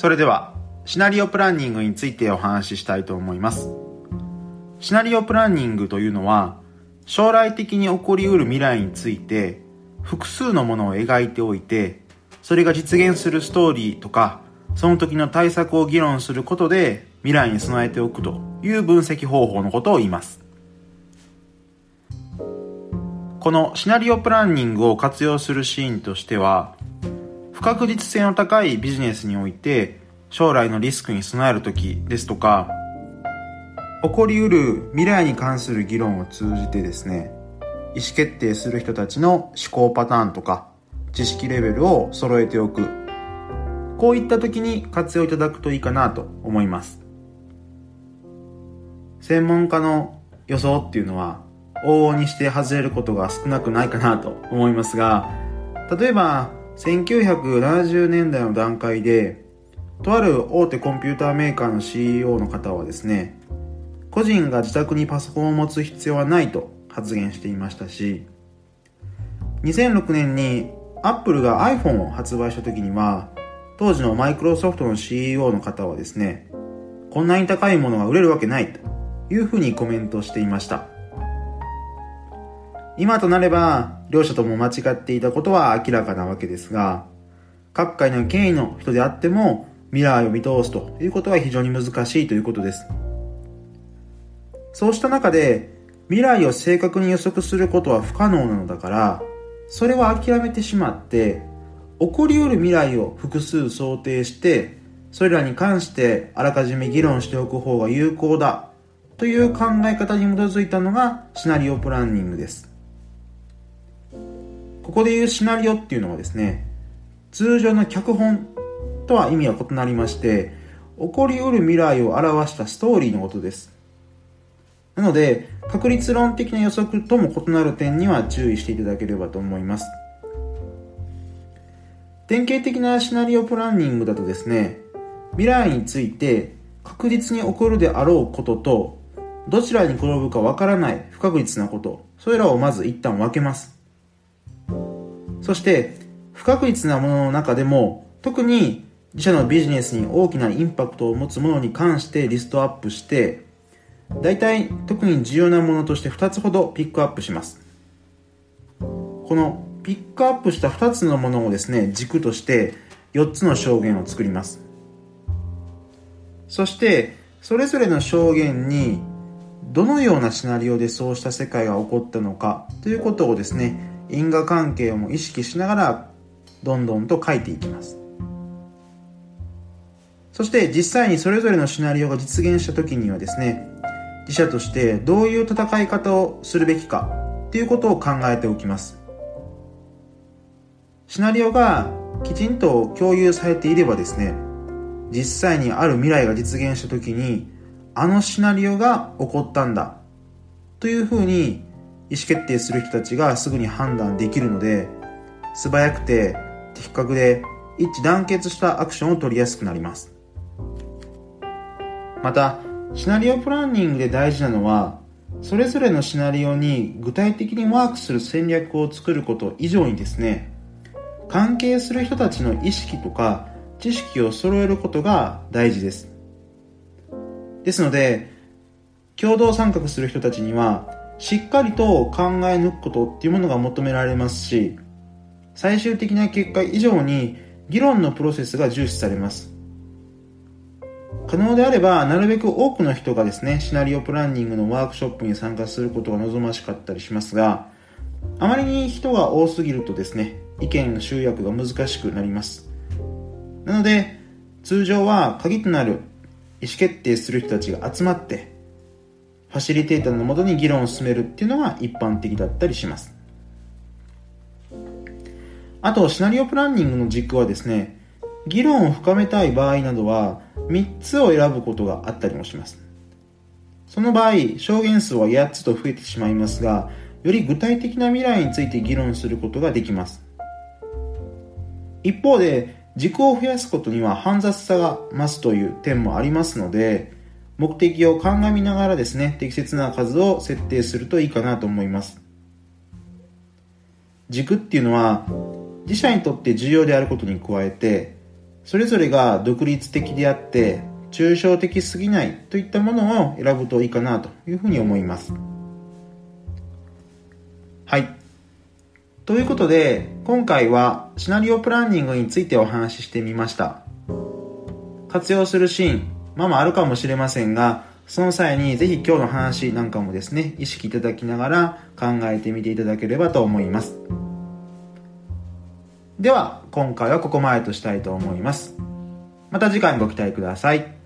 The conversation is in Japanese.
それでは、シナリオプランニングについてお話ししたいと思います。シナリオプランニングというのは、将来的に起こりうる未来について、複数のものを描いておいて、それが実現するストーリーとか、その時の対策を議論することで未来に備えておくという分析方法のことを言います。このシナリオプランニングを活用するシーンとしては、不確実性の高いビジネスにおいて将来のリスクに備える時ですとか、起こりうる未来に関する議論を通じてですね、意思決定する人たちの思考パターンとか知識レベルを揃えておく。こういった時に活用いただくといいかなと思います。専門家の予想っていうのは往々にして外れることが少なくないかなと思いますが、例えば1970年代の段階で、とある大手コンピューターメーカーの CEO の方はですね、個人が自宅にパソコンを持つ必要はないと発言していましたし、2006年に Apple が iPhone を発売した時には、当時のマイクロソフトの CEO の方はですね、こんなに高いものが売れるわけないというふうにコメントしていました。今となれば、両者とも間違っていたことは明らかなわけですが、各界の権威の人であっても、未来を見通すということは非常に難しいということです。そうした中で、未来を正確に予測することは不可能なのだから、それは諦めてしまって、起こりうる未来を複数想定して、それらに関してあらかじめ議論しておく方が有効だという考え方に基づいたのがシナリオプランニングです。ここで言うシナリオっていうのはですね、通常の脚本とは意味は異なりまして、起こりうる未来を表したストーリーのことです。なので、確率論的な予測とも異なる点には注意していただければと思います。典型的なシナリオプランニングだとですね、未来について確実に起こるであろうことと、どちらに転ぶかわからない不確実なこと、それらをまず一旦分けます。そして、不確実なものの中でも、特に自社のビジネスに大きなインパクトを持つものに関してリストアップして、大体特に重要なものとして2つほどピックアップします。このピックアップした2つのものをですね、軸として4つの証言を作ります。そして、それぞれの証言にどのようなシナリオでそうした世界が起こったのかということをですね、因果関係を意識しながらどんどんと書いていきます。そして実際にそれぞれのシナリオが実現した時にはですね自社としてどういう戦い方をするべきかっていうことを考えておきます。シナリオがきちんと共有されていればですね実際にある未来が実現した時にあのシナリオが起こったんだというふうに意思決定する人たちがすぐに判断できるので、素早くて的確で一致団結したアクションを取りやすくなります。また、シナリオプランニングで大事なのは、それぞれのシナリオに具体的にワークする戦略を作ること以上にですね、関係する人たちの意識とか知識を揃えることが大事です。ですので、共同参画する人たちには、しっかりと考え抜くことっていうものが求められますし、最終的な結果以上に議論のプロセスが重視されます。可能であれば、なるべく多くの人がですね、シナリオプランニングのワークショップに参加することが望ましかったりしますが、あまりに人が多すぎるとですね、意見の集約が難しくなります。なので、通常は鍵となる意思決定する人たちが集まって、ファシリテーターのもとに議論を進めるっていうのが一般的だったりします。あと、シナリオプランニングの軸はですね、議論を深めたい場合などは3つを選ぶことがあったりもします。その場合、証言数は8つと増えてしまいますが、より具体的な未来について議論することができます。一方で、軸を増やすことには煩雑さが増すという点もありますので、目的を鑑みながらですね、適切な数を設定するといいかなと思います。軸っていうのは、自社にとって重要であることに加えて、それぞれが独立的であって抽象的すぎないといったものを選ぶといいかなというふうに思います。はい。ということで今回はシナリオプランニングについてお話ししてみました。活用するシーンまあまああるかもしれませんがその際にぜひ今日の話なんかもですね意識いただきながら考えてみていただければと思います。では今回はここまでとしたいと思います。また次回ご期待ください。